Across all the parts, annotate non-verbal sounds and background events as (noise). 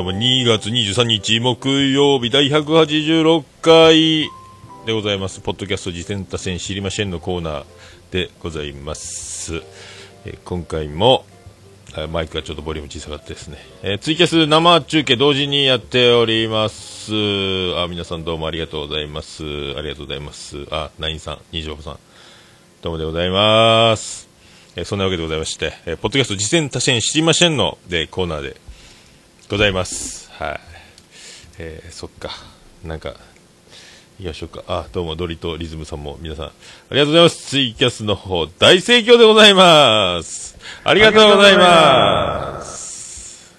も2月23日木曜日第186回でございます。ポッドキャスト次戦多戦知りませんのコーナーでございます。え今回も、マイクがちょっとボリューム小さかったですね。えー、ツイキャス生中継同時にやっております。あ、皆さんどうもありがとうございます。ありがとうございます。あ、ナインさん、二条さん、どうもでございます。えー、そんなわけでございまして、えー、ポッドキャスト次戦多戦知りませんのでコーナーでございます。はい。えー、そっか。なんか、行きましょうか。あ、どうも、ドリとリズムさんも皆さん、ありがとうございます。ツイキャスの方、大盛況でございます。ありがとうございます。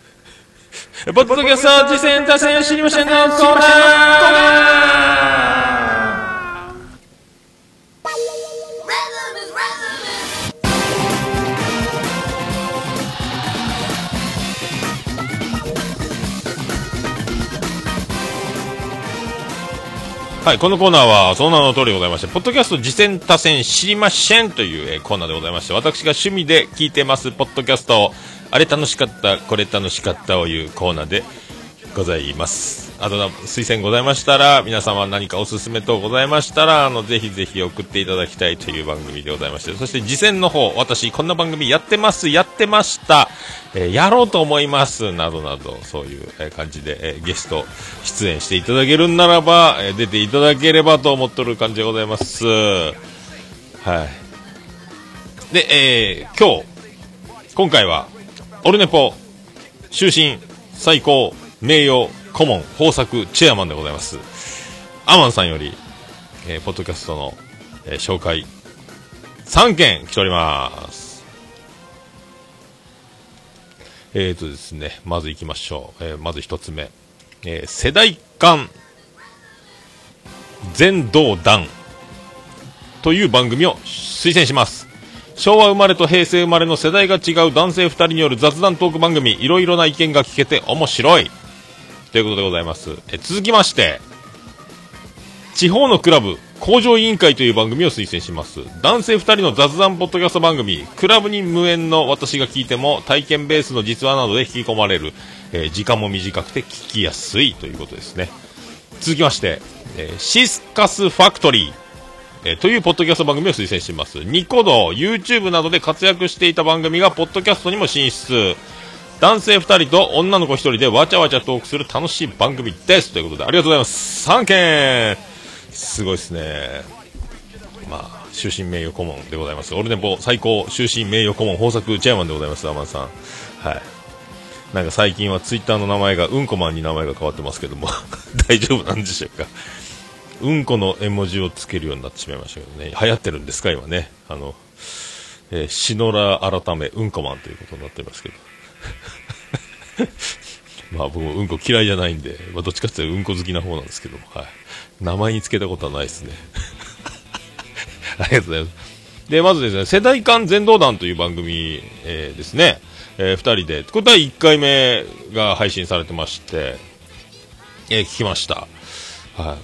ポッドキャスト、次戦多戦知りませんのコーナーはい、このコーナーは、その名の通りでございまして、ポッドキャスト次戦多戦知りませんという、えー、コーナーでございまして、私が趣味で聞いてます、ポッドキャストを、あれ楽しかった、これ楽しかったをいうコーナーでございます。あと、推薦ございましたら、皆様何かおすすめ等ございましたら、あの、ぜひぜひ送っていただきたいという番組でございまして、そして次戦の方、私、こんな番組やってます、やってました、えー、やろうと思います、などなど、そういう、え感じで、えー、ゲスト出演していただけるんならば、え、出ていただければと思っておる感じでございます。はい。で、え、今日、今回は、オルネポ、終身、最高、名誉、顧問、豊作、チェアマンでございます。アマンさんより、えー、ポッドキャストの、えー、紹介、3件来ております。えーとですね、まず行きましょう。えー、まず1つ目。えー、世代間全道団という番組を推薦します。昭和生まれと平成生まれの世代が違う男性2人による雑談トーク番組、いろいろな意見が聞けて面白い。ということでございます。え続きまして、地方のクラブ、工場委員会という番組を推薦します。男性2人の雑談ポッドキャスト番組、クラブに無縁の私が聞いても体験ベースの実話などで引き込まれる、えー、時間も短くて聞きやすいということですね。続きまして、えー、シスカスファクトリー。えー、というポッドキャスト番組を推薦します。ニコ動、YouTube などで活躍していた番組がポッドキャストにも進出。男性2人と女の子1人でわちゃわちゃトークする楽しい番組です。ということでありがとうございます。3件すごいですね。まあ終身名誉顧問でございます。オルネポ最高終身名誉顧問豊作チェアマンでございますアマンさん。はい。なんか最近はツイッターの名前がうんこマンに名前が変わってますけども。(laughs) 大丈夫なんでしょうか。うんこの絵文字をつけるようになってしまいましたけどね。流行ってるんですか今ね。あの、えー、シノラ改めうんこマンということになってますけど。(laughs) まあ僕もうんこ嫌いじゃないんで、まあ、どっちかっていうとうんこ好きな方なんですけども、はい。名前につけたことはないですね。(laughs) ありがとうございます。で、まずですね、世代間全道団という番組、えー、ですね、えー、2人で、これ第1回目が配信されてまして、えー、聞きました。は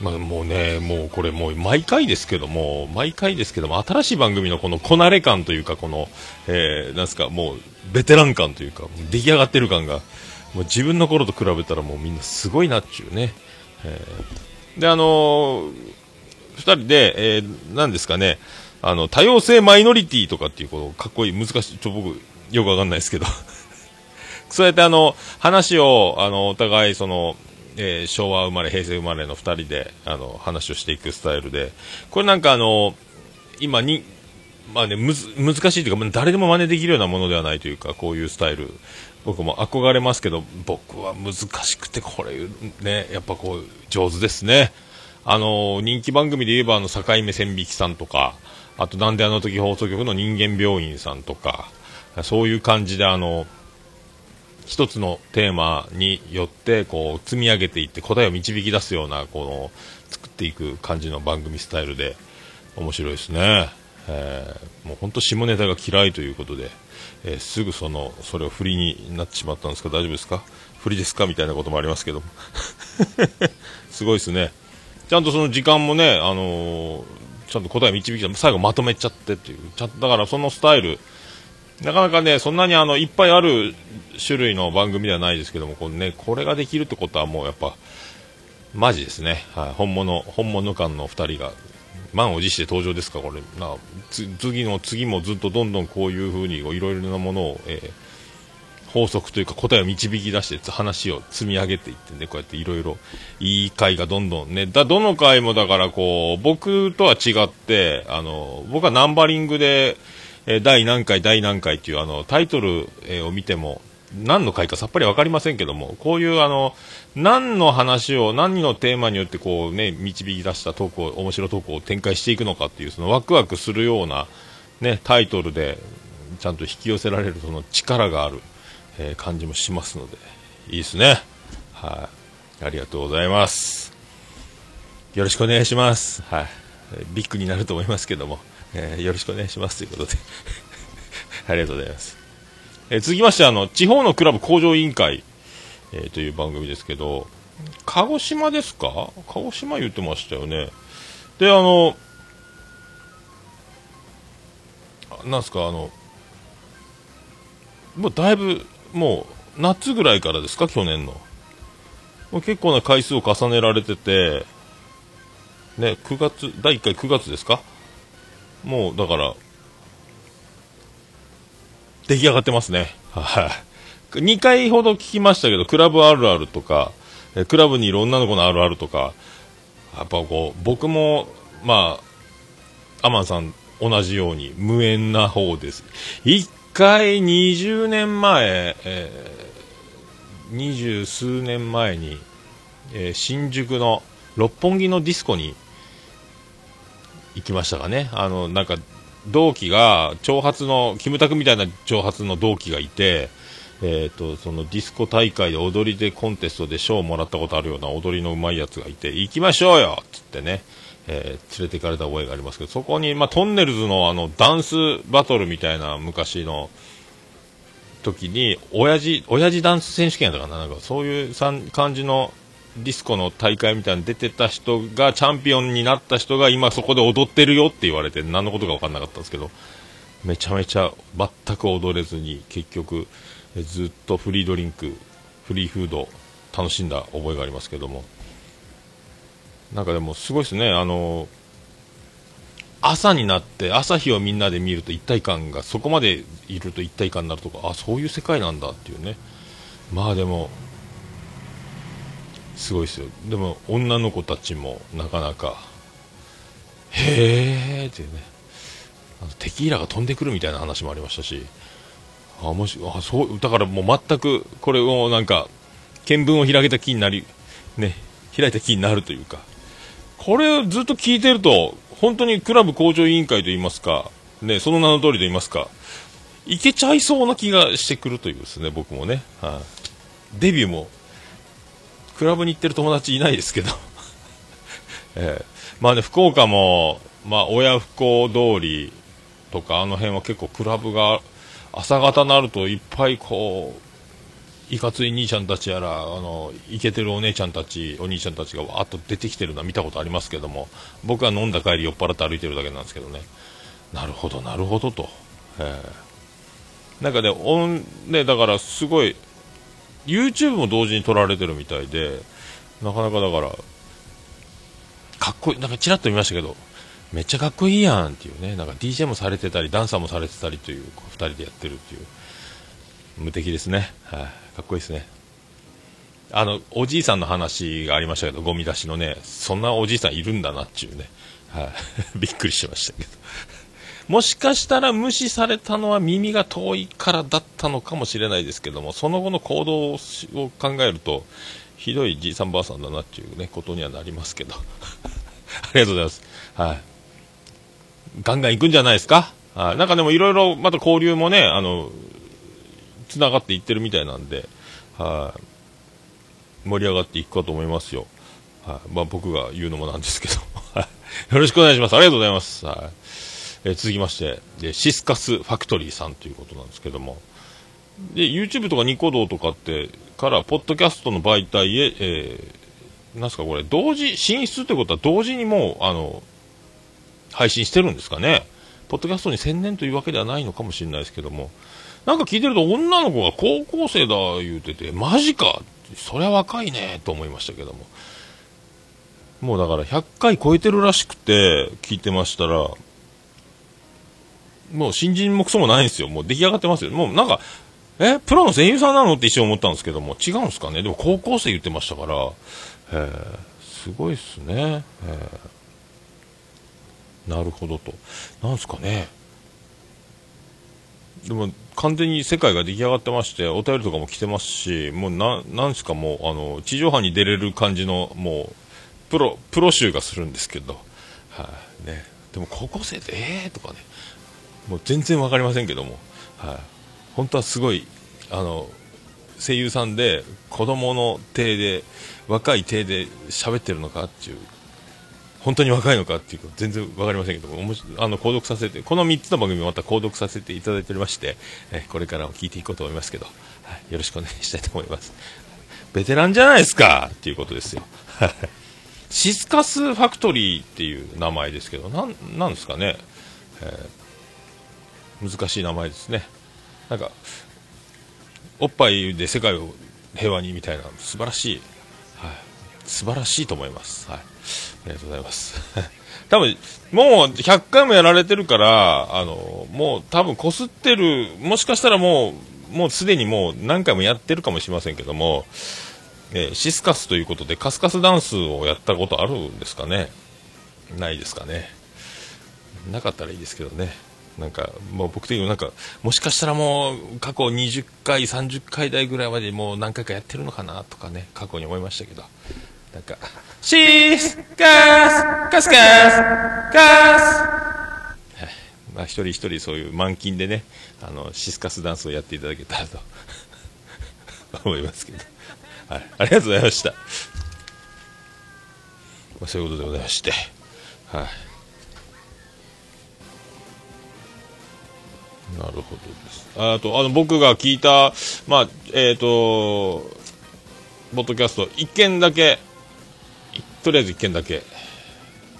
い。まあ、もうね、もうこれもう毎回ですけども、毎回ですけども、新しい番組のこのこなれ感というか、この、えー、なんすか、もう、ベテラン感というか、出来上がってる感が、もう自分の頃と比べたらもうみんなすごいなっちゅうね。えー、で、あのー、二人で、えー、なんですかね、あの、多様性マイノリティとかっていう、この、かっこいい、難しい、ちょ、僕、よくわかんないですけど。(laughs) そうやってあの、話を、あの、お互い、その、えー、昭和生まれ、平成生まれの2人であの話をしていくスタイルで、これなんかあの今に、まあね、むず難しいというか、誰でも真似できるようなものではないというか、こういうスタイル、僕も憧れますけど、僕は難しくて、これ、ね、やっぱこう、上手ですね。あの、人気番組で言えば、あの、境目線引きさんとか、あと、なんであの時放送局の人間病院さんとか、そういう感じで、あの、一つのテーマによってこう積み上げていって答えを導き出すようなこの作っていく感じの番組スタイルで面白いですね、えー、もう本当下ネタが嫌いということで、えー、すぐそのそれを振りになってしまったんですか？大丈夫ですか？振りですか？みたいなこともありますけど (laughs) すごいですね。ちゃんとその時間もね、あのー、ちゃんと答え導き最後まとめちゃってっていう。ちゃんだからそのスタイルなかなかね、そんなにあの、いっぱいある種類の番組ではないですけども、こね、これができるってことはもうやっぱ、マジですね。はい、本物、本物感の2人が、満を持して登場ですか、これ。な次の次もずっとどんどんこういうふうにいろいろなものを、えー法則というか答えを導き出して話を積み上げていってね、こうやっていろいろいい回がどんどんね、だ、どの回もだからこう、僕とは違って、あの、僕はナンバリングで、え第何回第何回っていうあの、タイトル、えを見ても、何の回かさっぱり分かりませんけども、こういうあの、何の話を、何のテーマによってこうね、導き出したトークを、面白トークを展開していくのかっていう、そのワクワクするような、ね、タイトルで、ちゃんと引き寄せられるその力がある。えー、感じもしますので、いいですね。はい、あ。りがとうございます。よろしくお願いします。はい。ビッグになると思いますけども、えー、よろしくお願いしますということで (laughs) ありがとうございます。えー、続きまして、あの、地方のクラブ工場委員会、えー、という番組ですけど、鹿児島ですか？鹿児島言ってましたよね。で、あの、なんすか、あの、もうだいぶもう夏ぐらいからですか、去年の。もう結構な回数を重ねられてて、ね、9月、第1回9月ですか？もうだから、出来上がってますね。はい。2回ほど聞きましたけど、クラブあるあるとか、クラブにいる女の子のあるあるとか、やっぱこう、僕も、まあ、アマンさん同じように無縁な方です。1回20年前、えー、二十数年前に、えー、新宿の六本木のディスコに行きましたかね。あの、なんか、同期が、長髪の、キムタクみたいな長髪の同期がいて、えーと、そのディスコ大会で踊りでコンテストで賞をもらったことあるような踊りのうまいやつがいて行きましょうよ!っつってね、えー、連れて行かれた覚えがありますけどそこに、まあ、トンネルズのあのダンスバトルみたいな昔の時に親父親父ダンス選手権やったかななんかそういう感じのディスコの大会みたいに出てた人がチャンピオンになった人が今そこで踊ってるよって言われて何のことか分かんなかったんですけどめちゃめちゃ全く踊れずに結局ずっとフリードリンクフリーフード楽しんだ覚えがありますけども。なんかでもすごいですね、あの朝になって朝日をみんなで見ると一体感がそこまでいると一体感になるとかあそういう世界なんだっていうね。まあでもすごいですよ。でも女の子たちもなかなかへえっていうね。テキーラが飛んでくるみたいな話もありましたし。あもしあそうだからもう全くこれをなんか見聞を開けた気になりね開いた気になるというか。これをずっと聞いてると本当にクラブ工場委員会といいますか、ね、その名の通りと言いますか、いけちゃいそうな気がしてくるというですね、僕もね。はあ、デビューも、クラブに行ってる友達いないですけど。(laughs) えー、まあね、福岡も、まあ、親不孝通りとか、あの辺は結構クラブが、朝方になるといっぱいこう、いかつい兄ちゃんたちやら、あの、イケてるお姉ちゃんたち、お兄ちゃんたちがわーっと出てきてるのは見たことありますけども、僕は飲んだ帰り酔っ払って歩いてるだけなんですけどね。なるほど、なるほどと。えー、なんかね、音、ね、だからすごい、YouTube も同時に撮られてるみたいで、なかなかだから、かっこいい、なんかちらっと見ましたけど、めっちゃかっこいいやんっていうね、なんか DJ もされてたり、ダンサーもされてたりという、2人でやってるっていう。無敵ですね。はい、かっこいいですね。あの、おじいさんの話がありましたけど、ゴミ出しのね、そんなおじいさんいるんだなっていうね。はい、(laughs) びっくりしましたけど。もしかしたら無視されたのは耳が遠いからだったのかもしれないですけども、その後の行動を考えると、ひどいじいさんばあさんだなっていうね、ことにはなりますけど。(laughs) ありがとうございます。はい。ガンガン行くんじゃないですか？はい。なんかでもいろいろまた交流もね、あの、つながっていってるみたいなんで、はい、盛り上がっていくかと思いますよ。はい、まあ、僕が言うのもなんですけど、よろしくお願いします。ありがとうございます。はい、えー、続きましてで、シスカスファクトリーさんということなんですけども、で、YouTube とかニコ動とかってから、ポッドキャストの媒体へ、えー、なんすかこれ、同時、進出ってことは同時にもう、あの、配信してるんですかね。ポッドキャストに専念というわけではないのかもしれないですけども、なんか聞いてると女の子が高校生だ言うてて、マジかそりゃ若いねと思いましたけども。もうだから100回超えてるらしくて、聞いてましたら、もう新人もクソもないんですよ。もう出来上がってますよ。もうなんか、え、プロの声優さんなのって一瞬思ったんですけども、違うんですかね。でも高校生言ってましたから、えー、すごいっすね。えー、なるほどと。なんすかね。でも完全に世界が出来上がってまして、お便りとかも来てますし、もうな、なんすかもう、あの、地上波に出れる感じの、もう、プロ、プロ集がするんですけど、はい、あ、ね。でも高校生ってええー、とかね、もう全然わかりませんけども、はい、本当はすごい、あの、声優さんで子供の体で、若い体で喋ってるのかっていう、本当に若いのかっていうか全然わかりませんけども、あの、購読させて、この3つの番組をまた購読させていただいておりまして、えこれからも聞いていこうと思いますけど、はい、よろしくお願いしたいと思います。ベテランじゃないですかっていうことですよ。シスカスファクトリーっていう名前ですけど、なん、なんですかね。えー、難しい名前ですね。なんか、おっぱいで世界を平和にみたいな、素晴らしい、はい、素晴らしいと思います。はい。ありがとうございます。(laughs) 多分、もう100回もやられてるから、あの、もう多分こすってる、もしかしたらもう、もうすでにもう何回もやってるかもしれませんけども、えー、シスカスということでカスカスダンスをやったことあるんですかね？ないですかね？なかったらいいですけどねなんかもう僕的になんかもしかしたらもう過去20回30回台ぐらいまでもう何回かやってるのかなとかね過去に思いましたけど。なんかシスカスカスカスカス。まあ一人一人そういう満勤でねあのシスカスダンスをやっていただけたらと。(laughs) 思いますけど。はい、ありがとうございました。まあ、そういうことでございまして、はい、なるほどです。あと、あの、僕が聞いた、まあ、えっ、ー、と、ポッドキャスト、一件だけ、とりあえず一件だけ、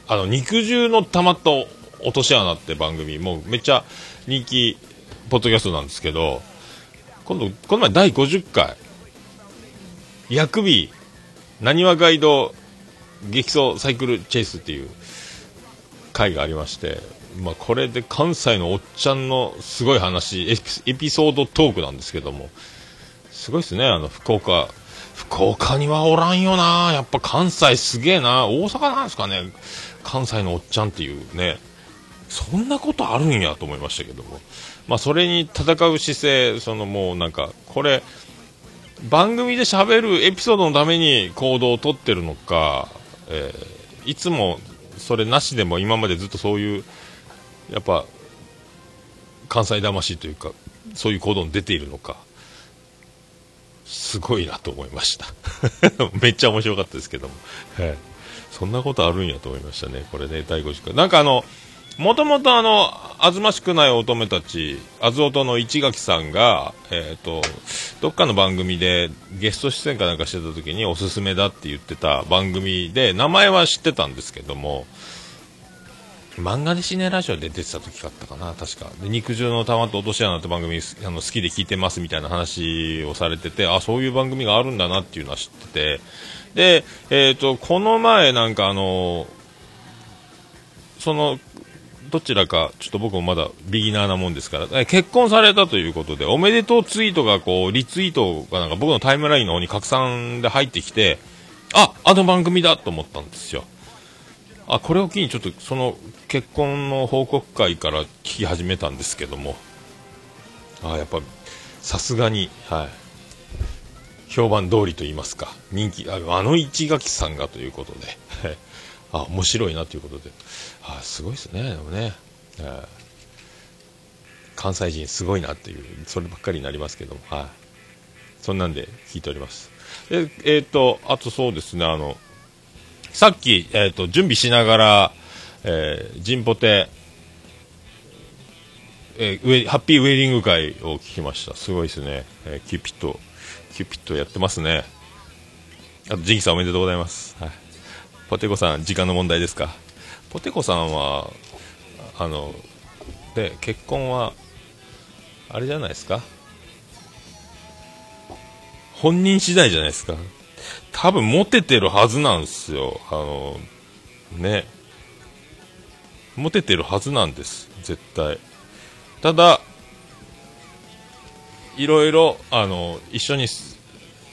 あの、肉汁の溜まった落とし穴って番組、もうめっちゃ人気、ポッドキャストなんですけど、今度、この前第50回、薬味、なにわガイド激走サイクルチェイスっていう回がありまして、まあ、これで関西のおっちゃんのすごい話エピソードトークなんですけども、すごいですね、あの、福岡。福岡にはおらんよなやっぱ関西すげえな大阪なんですかね関西のおっちゃんっていうね。そんなことあるんやと思いましたけども。まあ、それに戦う姿勢、そのもうなんか、これ、番組で喋るエピソードのために行動をとってるのか、えー、いつもそれなしでも今までずっとそういうやっぱ関西魂というかそういう行動に出ているのかすごいなと思いました。(laughs) めっちゃ面白かったですけども、はい、そんなことあるんやと思いましたねこれね第50回なんかあのもともとあの、あずましくない乙女たち、あずおとの市垣さんが、えっ、ー、と、どっかの番組でゲスト出演かなんかしてた時におすすめだって言ってた番組で、名前は知ってたんですけども、漫画でシネラジオで出てた時だったかな、確か。で、肉汁の玉と落とし穴って番組あの好きで聞いてますみたいな話をされてて、あ、そういう番組があるんだなっていうのは知ってて、で、えっ、ー、と、この前なんかあの、そのどちらか、ちょっと僕もまだビギナーなもんですから、結婚されたということで、おめでとうツイートがこう、リツイートがなんか僕のタイムラインの方に拡散で入ってきて、あ、あの番組だと思ったんですよ。あ、これを機にちょっとその結婚の報告会から聞き始めたんですけども、あ、やっぱ、さすがに、はい。評判通りと言いますか、人気、あの市垣さんがということで、(laughs) あ、面白いなということで、あすごいですね、でもね、えー、関西人すごいなっていう、そればっかりになりますけども、はい、そんなんで聞いております。えっ、ー、と、あとそうですね、あの、さっき、えっ、ー、と、準備しながら、えー、ジンポテ、えー、ウハッピーウェディング回を聞きました。すごいですね。えー、キューピット、キューピットやってますね。あと、ジンキさんおめでとうございます。はい。ポテコさん、時間の問題ですか？ポテコさんは、あの、で結婚はあれじゃないですか？本人次第じゃないですか？多分モテてるはずなんですよあのねモテてるはずなんです。絶対。ただいろいろあの一緒に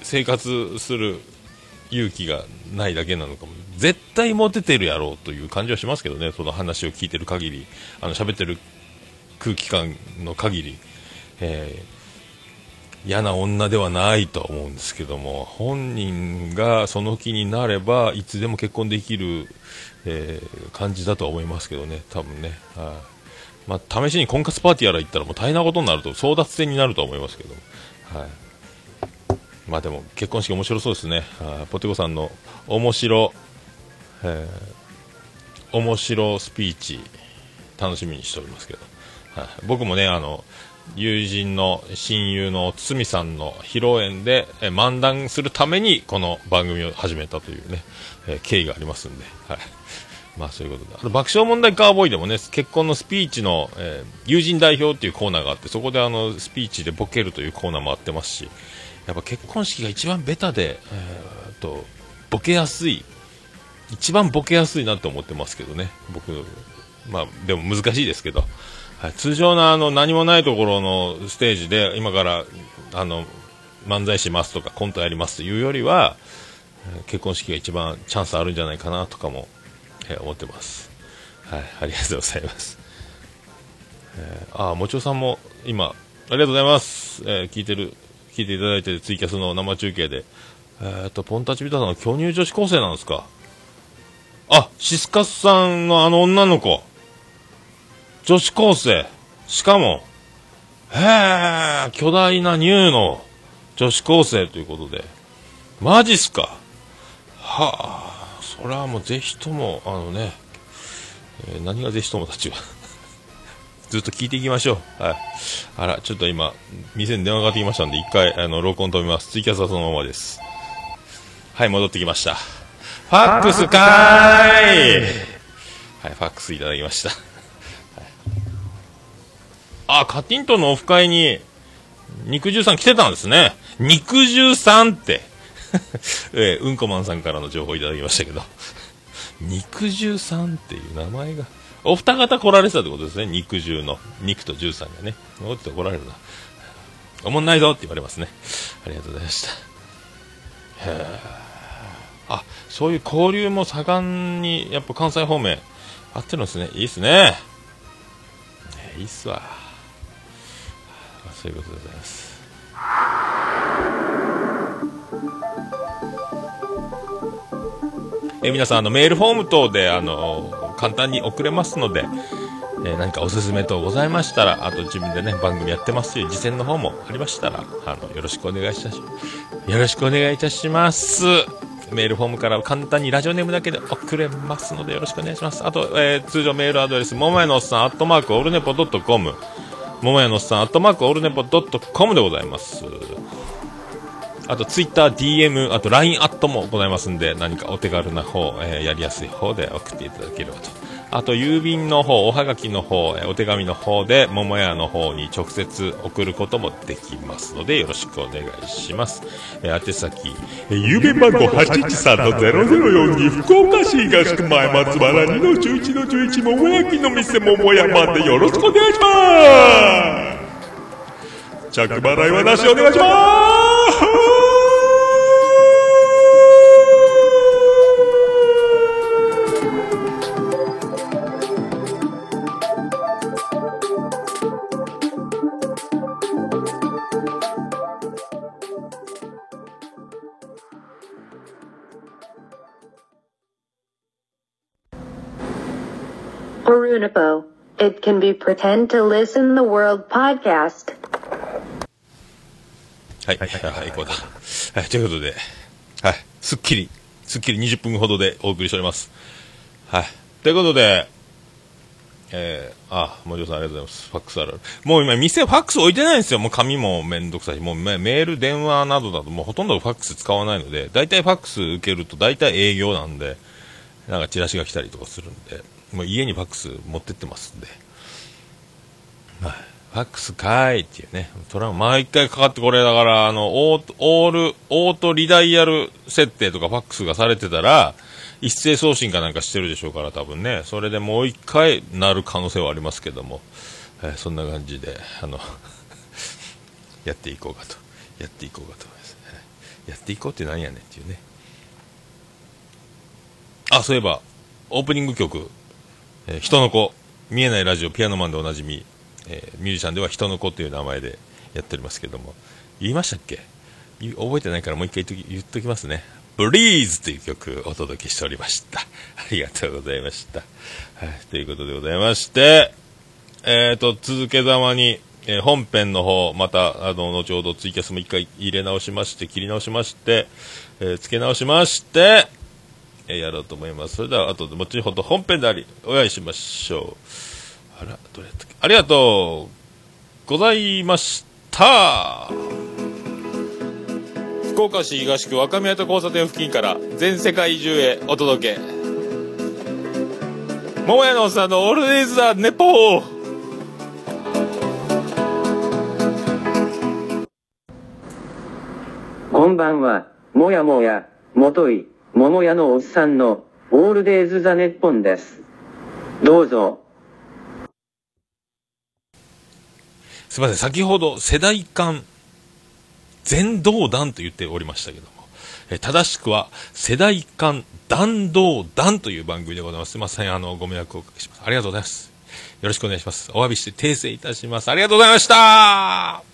生活する勇気がないだけなのかも。絶対モテてるやろうという感じはしますけどね。その話を聞いてる限りあの喋ってる空気感の限り、えー、嫌な女ではないと思うんですけども本人がその気になればいつでも結婚できる、えー、感じだとは思いますけどね多分ね。はい。まあ、試しに婚活パーティーやら行ったらもう大変なことになると争奪戦になると思いますけど、はい。まあ、でも結婚式面白そうですね。あポテコさんの面白、えー、面白スピーチ楽しみにしておりますけど、はい、僕もねあの友人の親友の堤さんの披露宴で、え漫談するためにこの番組を始めたというね、えー、経緯がありますんで、はい、(laughs) まあそういうことで。あと爆笑問題カーボーイでもね、結婚のスピーチの、えー、友人代表っていうコーナーがあって、そこであの、スピーチでボケるというコーナーもあってますし、やっぱ結婚式が一番ベタで、えー、と、ボケやすい、一番ボケやすいなと思ってますけどね、僕、まあでも難しいですけど、はい、通常のあの、何もないところのステージで、今から、あの、漫才しますとかコントやりますというよりは、結婚式が一番チャンスあるんじゃないかなとかもえー、思ってます。はい、ありがとうございます。えー、あ、もちおさんも今、ありがとうございます。えー、聞いてる、聞いていただいてツイキャスの生中継で。えー、っと、ポンタチビタさんの巨乳女子高生なんですか？あ、シスカスさんのあの女の子。女子高生。しかも、へえ、巨大な乳の女子高生ということで。マジっすかはあ。それはもうぜひとも、あのね、えー、何がぜひともたちは (laughs) ずっと聞いていきましょう。はい。あら、ちょっと今、店に電話がかかってきましたんで、一回、あの、録音止めます。ツイキャスはそのままです。はい、戻ってきました。ファックスかーいはい、ファックスいただきました。あ、カティントンのオフ会に、肉汁さん来てたんですね。肉汁さんって。(laughs) えー、うんこマンさんからの情報いただきましたけど、肉汁さんっていう名前が、お二方来られてたってことですね、肉汁の。肉と汁さんがね。おって来られるな。おもんないぞって言われますね。ありがとうございました。へあ、そういう交流も盛んに、やっぱ関西方面、あってるんですね。いいっすね。いいっすわ。そういうことでございます。え皆さんあのメールフォーム等であの簡単に送れますので、え何かおすすめ等ございましたらあと自分でね番組やってますし次戦の方もありましたらあのよろしくお願いいたしますよろしくお願いいたしますメールフォームから簡単にラジオネームだけで送れますのでよろしくお願いしますあと、えー、通常メールアドレスももやのおっさんアットマークオルネポドットコムももやのさんアットマークオールネポドットコムでございますあとツイッター、DM、あと LINE アットもございますんで、何かお手軽な方、えー、やりやすい方で送っていただければと。あと、郵便の方、おはがきの方、え、お手紙の方で、桃屋の方に直接送ることもできますので、よろしくお願いします。えー、宛先、えー、郵便番号813-0042、福岡市東区前松原2の11の11、桃焼きの店桃屋までよろしくお願いします着払いはなしお願いします It can be pretend to listen the world podcast. はい、はい、はい、こうだ。はい、ということで、はい、すっきり、すっきり20分ほどでお送りしております。はい。ということで、えー、あ、森尾さんありがとうございます。ファックスある。もう今、店ファックス置いてないんですよ。もう紙もめんどくさいし、もうメール、電話などだともうほとんどファックス使わないので、大体ファックス受けると大体営業なんで、なんかチラシが来たりとかするんで、もう家にファックス持ってってますんで、ファックスかーいっていうね。トラン毎回かかってこれだから、あの、オー、オール、オートリダイヤル設定とかファックスがされてたら、一斉送信かなんかしてるでしょうから多分ね、それでもう一回なる可能性はありますけども、えー、そんな感じで、あの (laughs) やっていこうかと、やっていこうかと思います。やっていこうってなんやねんっていうね。あ、そういえば、オープニング曲、えー、人の子、見えないラジオ、ピアノマンでおなじみ、えー、ミュージシャンでは人の子という名前でやっておりますけども、言いましたっけ？覚えてないからもう一回言っときますね。ブリーズという曲をお届けしておりました。(laughs) ありがとうございました。はい、ということでございまして、えっ、ー、と、続けざまに、えー、本編の方、また、あの、後ほどツイキャスも一回入れ直しまして、切り直しまして、えー、付け直しまして、えやろうと思います。それでは、後で後ほど本編であり、お会いしましょう。あら、どれやったっけ？ありがとうございました。福岡市東区若宮と交差点付近から全世界中へお届け。桃屋のおっさんのオールディーズ・ザ・ネポーこんばんは、もやもや、もとい。桃屋のおっさんの、オールデイズ・ザ・ネッポンです。どうぞ。すみません、先ほど世代間全道団と言っておりましたけども、え正しくは世代間弾道団という番組でございます。すみません、あの、ご迷惑をおかけします。ありがとうございます。よろしくお願いします。お詫びして訂正いたします。ありがとうございました